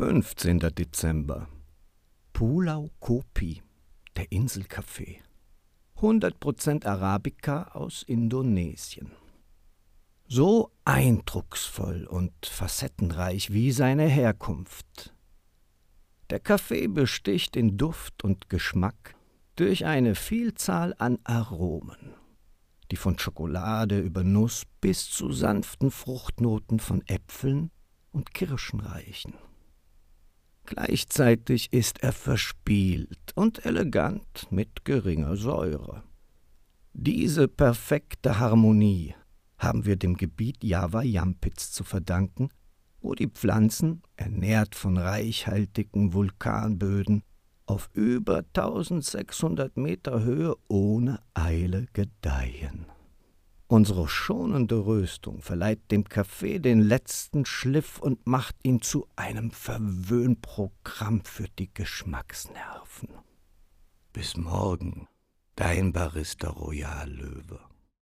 15. Dezember. Pulau Kopi, der Inselcafé. 100% Arabica aus Indonesien. So eindrucksvoll und facettenreich wie seine Herkunft. Der Kaffee besticht in Duft und Geschmack durch eine Vielzahl an Aromen, die von Schokolade über Nuss bis zu sanften Fruchtnoten von Äpfeln und Kirschen reichen. Gleichzeitig ist er verspielt und elegant mit geringer Säure. Diese perfekte Harmonie haben wir dem Gebiet Java Jampitz zu verdanken, wo die Pflanzen, ernährt von reichhaltigen Vulkanböden, auf über 1600 Meter Höhe ohne Eile gedeihen. Unsere schonende Röstung verleiht dem Kaffee den letzten Schliff und macht ihn zu einem Verwöhnprogramm für die Geschmacksnerven. Bis morgen, dein Barista Royal Löwe.